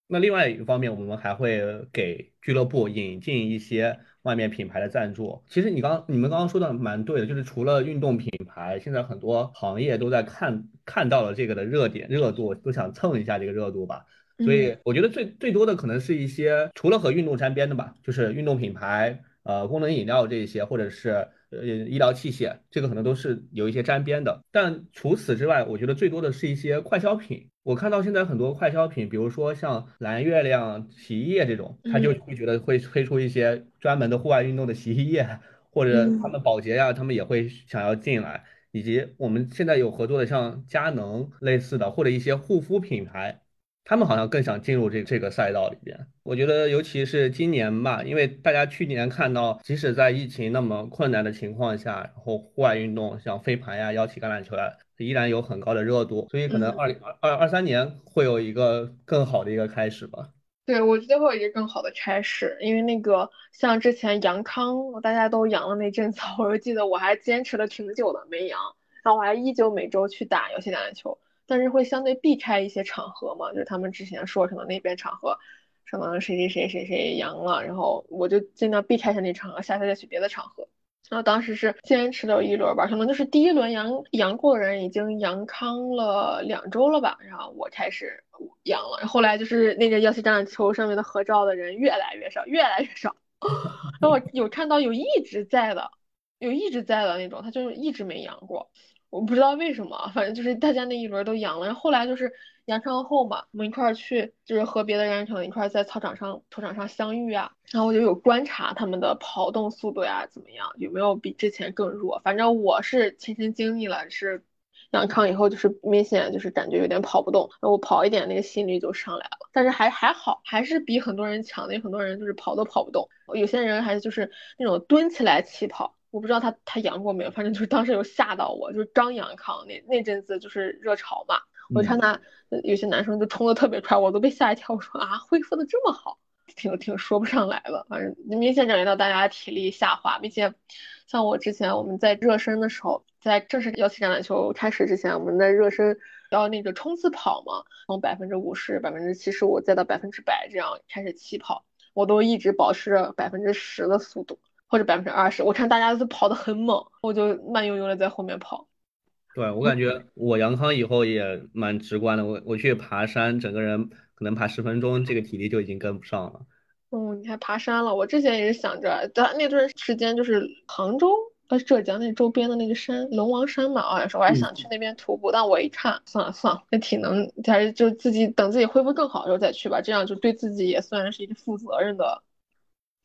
那另外一个方面，我们还会给俱乐部引进一些外面品牌的赞助。其实你刚你们刚刚说的蛮对的，就是除了运动品牌，现在很多行业都在看看到了这个的热点热度，都想蹭一下这个热度吧。所以我觉得最最多的可能是一些除了和运动沾边的吧，就是运动品牌、呃功能饮料这些，或者是呃医疗器械，这个可能都是有一些沾边的。但除此之外，我觉得最多的是一些快消品。我看到现在很多快消品，比如说像蓝月亮洗衣液这种，他就会觉得会推出一些专门的户外运动的洗衣液，*laughs* 或者他们保洁呀，他们也会想要进来。以及我们现在有合作的像佳能类似的，或者一些护肤品牌。他们好像更想进入这这个赛道里边，我觉得尤其是今年吧，因为大家去年看到，即使在疫情那么困难的情况下，然后户外运动像飞盘呀、腰旗橄榄球呀，依然有很高的热度，所以可能二零二二二三年会有一个更好的一个开始吧。对，我觉得会有一个更好的开始，因为那个像之前阳康，大家都阳了那阵子，我就记得我还坚持了挺久的没阳，然后我还依旧每周去打游戏橄榄球。但是会相对避开一些场合嘛，就是他们之前说可能那边场合，可能谁谁谁谁谁阳了，然后我就尽量避开一下那场合，下次再去别的场合。然后当时是坚持了一轮吧，可能就是第一轮阳阳过的人已经阳康了两周了吧，然后我开始阳了，后来就是那个幺七橄榄球上面的合照的人越来越少，越来越少。*laughs* 然后我有看到有一直在的，有一直在的那种，他就一直没阳过。我不知道为什么，反正就是大家那一轮都阳了，然后后来就是阳康后嘛，我们一块儿去，就是和别的人可能一块儿在操场上、球场上相遇啊，然后我就有观察他们的跑动速度呀怎么样，有没有比之前更弱。反正我是亲身经历了，是阳康以后就是明显就是感觉有点跑不动，我跑一点那个心率就上来了，但是还还好，还是比很多人强的，有很多人就是跑都跑不动，有些人还就是那种蹲起来起跑。我不知道他他阳过没有，反正就是当时有吓到我，就是张阳康那那阵子就是热潮嘛，我看他有些男生就冲的特别快，我都被吓一跳，我说啊恢复的这么好，挺挺说不上来的，反正明显感觉到大家体力下滑，并且像我之前我们在热身的时候，在正式要起橄榄球开始之前，我们在热身要那个冲刺跑嘛，从百分之五十、百分之七十五再到百分之百这样开始起跑，我都一直保持着百分之十的速度。或者百分之二十，我看大家都跑得很猛，我就慢悠悠的在后面跑。对我感觉我阳康以后也蛮直观的，我我去爬山，整个人可能爬十分钟，这个体力就已经跟不上了。嗯，你还爬山了？我之前也是想着，但那段时间就是杭州。呃，浙江那周边的那个山，龙王山嘛，好像是，我还想去那边徒步，但我一看，算了算了，那体能还是就自己等自己恢复更好的时候再去吧，这样就对自己也算是一个负责任的。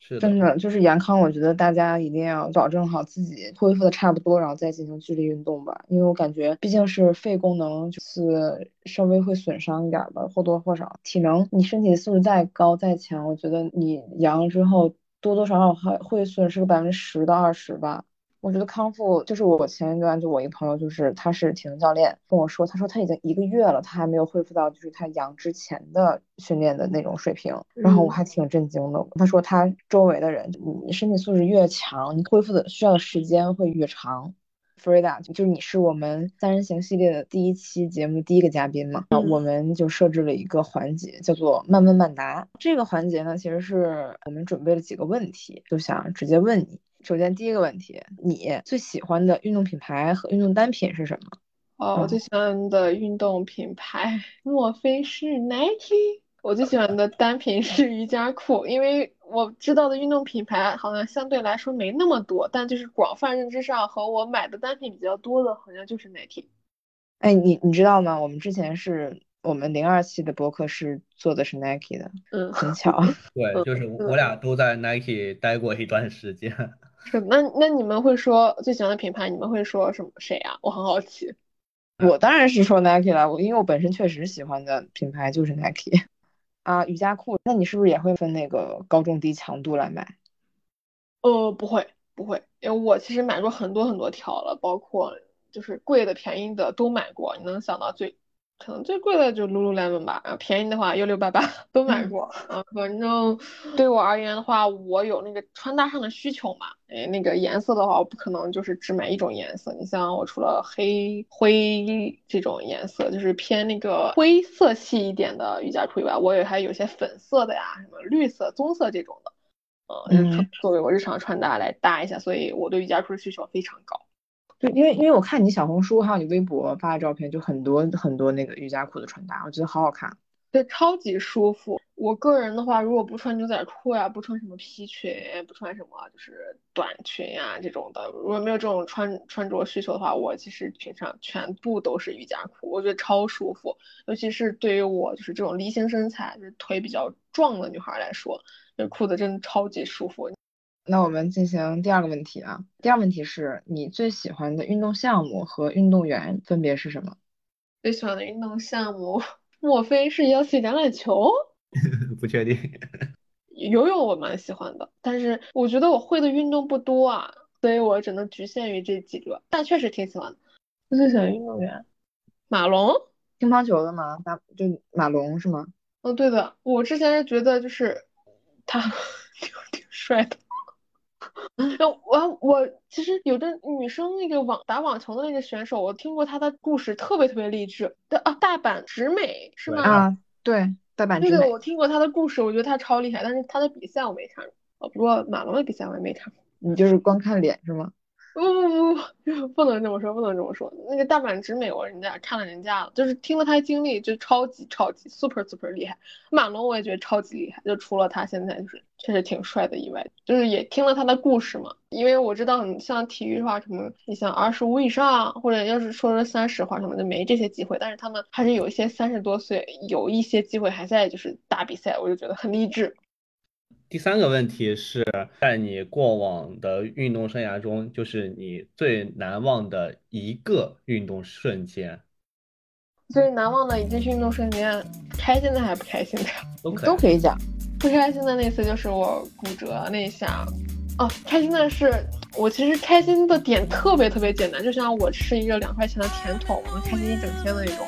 是真的，就是严康，我觉得大家一定要保证好自己恢复的差不多，然后再进行剧烈运动吧，因为我感觉毕竟是肺功能就是稍微会损伤一点吧，或多或少，体能你身体素质再高再强，我觉得你阳了之后多多少少还会损失个百分之十到二十吧。我觉得康复就是我前一段就我一个朋友，就是他是体能教练跟我说，他说他已经一个月了，他还没有恢复到就是他阳之前的训练的那种水平，然后我还挺震惊的。他说他周围的人，你身体素质越强，你恢复的需要的时间会越长。Frida，就是你是我们三人行系列的第一期节目第一个嘉宾嘛？那我们就设置了一个环节，叫做慢问慢答。这个环节呢，其实是我们准备了几个问题，就想直接问你。首先，第一个问题，你最喜欢的运动品牌和运动单品是什么？哦，我最喜欢的运动品牌莫非是 Nike？我最喜欢的单品是瑜伽裤，因为我知道的运动品牌好像相对来说没那么多，但就是广泛认知上和我买的单品比较多的，好像就是 Nike。哎，你你知道吗？我们之前是我们零二期的博客是做的是 Nike 的，嗯，很巧。*laughs* 对，就是我俩都在 Nike 待过一段时间。是，那那你们会说最喜欢的品牌？你们会说什么谁啊？我很好奇。*laughs* 我当然是说 Nike 了，我因为我本身确实喜欢的品牌就是 Nike。*laughs* 啊，瑜伽裤，那你是不是也会分那个高中低强度来买？呃，不会，不会，因为我其实买过很多很多条了，包括就是贵的、便宜的都买过。你能想到最？可能最贵的就 Lululemon 吧，然后便宜的话幺六八八都买过啊。反正对我而言的话，我有那个穿搭上的需求嘛。哎，那个颜色的话，我不可能就是只买一种颜色。你像我除了黑灰这种颜色，就是偏那个灰色系一点的瑜伽裤以外，我也还有些粉色的呀，什么绿色、棕色这种的，嗯，作为我日常穿搭来搭一下。所以我对瑜伽裤的需求非常高。对，因为因为我看你小红书还有你微博发的照片，就很多很多那个瑜伽裤的穿搭，我觉得好好看。对，超级舒服。我个人的话，如果不穿牛仔裤呀，不穿什么皮裙，不穿什么就是短裙呀这种的，如果没有这种穿穿着需求的话，我其实平常全部都是瑜伽裤，我觉得超舒服。尤其是对于我就是这种梨形身材，就是腿比较壮的女孩来说，这裤子真的超级舒服。那我们进行第二个问题啊。第二个问题是你最喜欢的运动项目和运动员分别是什么？最喜欢的运动项目，莫非是要去橄榄球？*laughs* 不确定。游泳我蛮喜欢的，但是我觉得我会的运动不多啊，所以我只能局限于这几个。但确实挺喜欢的。最喜欢运动员，马龙，乒乓球的吗？马就马龙是吗？哦，对的，我之前是觉得就是他 *laughs* 挺挺帅的。*laughs* 我我其实有的女生那个网打网球的那个选手，我听过她的故事，特别特别励志。的啊，大阪直美是吗？啊，对，大阪直美。那个我听过她的故事，我觉得她超厉害，但是她的比赛我没看过。哦，不过马龙的比赛我也没看过。你就是光看脸是吗？不不不不，不能这么说，不能这么说。那个大阪直美，我人家看了人家了，就是听了他经历，就超级超级 super super 厉害。马龙我也觉得超级厉害，就除了他现在就是确实挺帅的以外，就是也听了他的故事嘛。因为我知道，你像体育的话，什么你像二十五以上，或者要是说是三十话什么的，没这些机会。但是他们还是有一些三十多岁，有一些机会还在就是打比赛，我就觉得很励志。第三个问题是在你过往的运动生涯中，就是你最难忘的一个运动瞬间。最难忘的一件运动瞬间，开心的还是不开心的？都 *laughs* 可都可以讲。不开心的那次就是我骨折那一下。哦，开心的是我其实开心的点特别特别简单，就像我吃一个两块钱的甜筒，我能开心一整天的那种。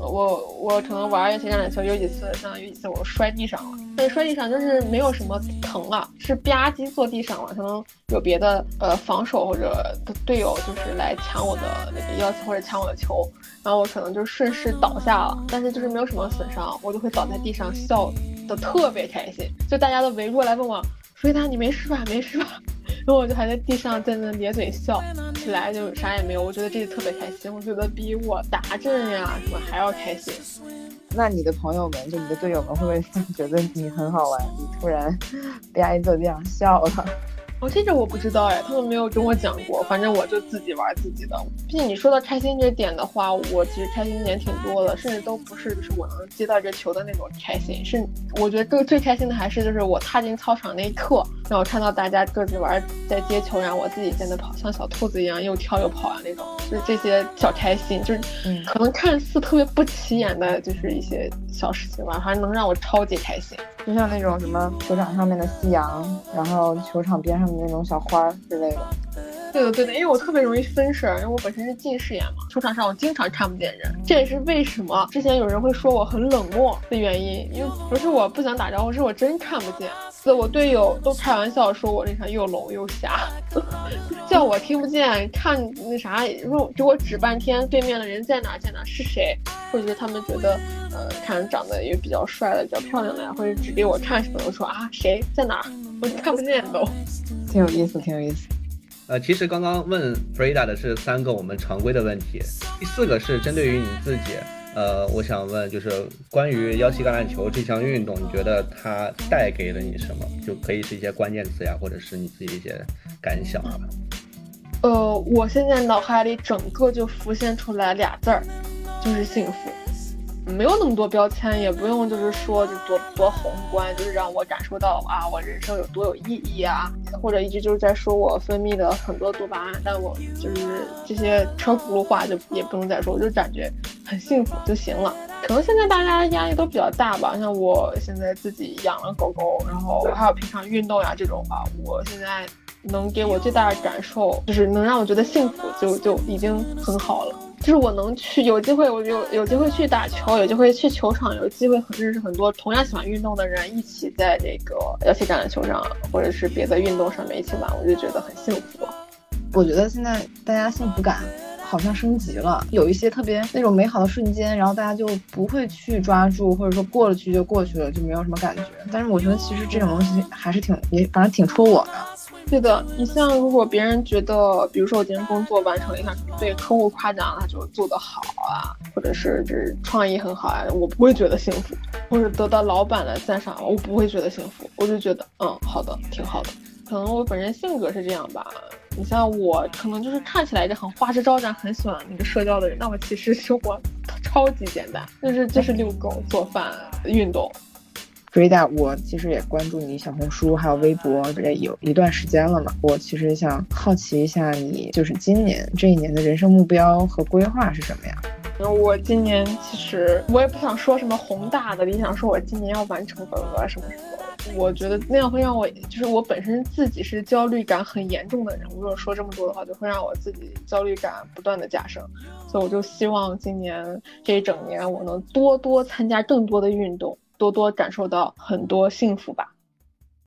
我我可能玩一些橄榄球，有几次像有几次我摔地上了，但是摔地上就是没有什么疼了，是吧唧坐地上了，可能有别的呃防守或者的队友就是来抢我的那个腰旗或者抢我的球，然后我可能就顺势倒下了，但是就是没有什么损伤，我就会倒在地上笑的特别开心，就大家都围过来问我，菲达你没事吧？没事吧？然后我就还在地上在那咧嘴笑，起来就啥也没有。我觉得这个特别开心，我觉得比我打针呀什么还要开心。那你的朋友们，就你的队友们，会不会 *laughs* 觉得你很好玩？你突然吧唧就这样笑了？哦这个我不知道哎，他们没有跟我讲过。反正我就自己玩自己的。毕竟你说到开心这点的话，我其实开心点挺多的，甚至都不是就是我能接到这球的那种开心。是我觉得最最开心的还是就是我踏进操场那一刻，让我看到大家各自玩在接球，然后我自己在那跑，像小兔子一样又跳又跑啊那种，就是这些小开心，就是可能看似特别不起眼的，就是一些小事情吧，反正能让我超级开心。就像那种什么球场上面的夕阳，然后球场边上的那种小花之类的。对的，对的，因为我特别容易分神，因为我本身是近视眼嘛，球场上我经常看不见人，这也是为什么之前有人会说我很冷漠的原因，因为不是我不想打招呼，是我真看不见。我队友都开玩笑说我那啥又聋又瞎，*laughs* 叫我听不见，看那啥，如果给我指半天对面的人在哪在哪是谁，或者是他们觉得呃看长得也比较帅的、比较漂亮的呀，或者指给我看什么，我说啊谁在哪，我看不见都，挺有意思，挺有意思。呃，其实刚刚问 Frida 的是三个我们常规的问题，第四个是针对于你自己。呃，我想问，就是关于腰旗橄榄球这项运动，你觉得它带给了你什么？就可以是一些关键词呀，或者是你自己一些感想啊。呃，我现在脑海里整个就浮现出来俩字儿，就是幸福。没有那么多标签，也不用就是说就多多宏观，就是让我感受到啊，我人生有多有意义啊，或者一直就是在说我分泌的很多多巴胺，但我就是这些车轱辘话就也不能再说，我就感觉很幸福就行了。可能现在大家压力都比较大吧，像我现在自己养了狗狗，然后还有平常运动呀这种话，我现在能给我最大的感受就是能让我觉得幸福，就就已经很好了。就是我能去有机会，我有有机会去打球，有机会去球场，有机会认识很多同样喜欢运动的人，一起在这个要去橄榄球上，或者是别的运动上面一起玩，我就觉得很幸福。我觉得现在大家幸福感好像升级了，有一些特别那种美好的瞬间，然后大家就不会去抓住，或者说过了去就过去了，就没有什么感觉。但是我觉得其实这种东西还是挺也反正挺戳我的。对的，你像如果别人觉得，比如说我今天工作完成了一项，被客户夸奖了，就做得好啊，或者是这创意很好啊，我不会觉得幸福；或者得到老板的赞赏，我不会觉得幸福。我就觉得，嗯，好的，挺好的。可能我本人性格是这样吧。你像我，可能就是看起来就很花枝招展，很喜欢那个社交的人，那我其实生活超级简单，就是就是遛狗、做饭、运动。Frida，我其实也关注你小红书还有微博，这有一段时间了嘛。我其实想好奇一下，你就是今年这一年的人生目标和规划是什么呀？我今年其实我也不想说什么宏大的理想，说我今年要完成本额什么什么。我觉得那样会让我，就是我本身自己是焦虑感很严重的人，如果说这么多的话，就会让我自己焦虑感不断的加深。所以我就希望今年这一整年，我能多多参加更多的运动。多多感受到很多幸福吧。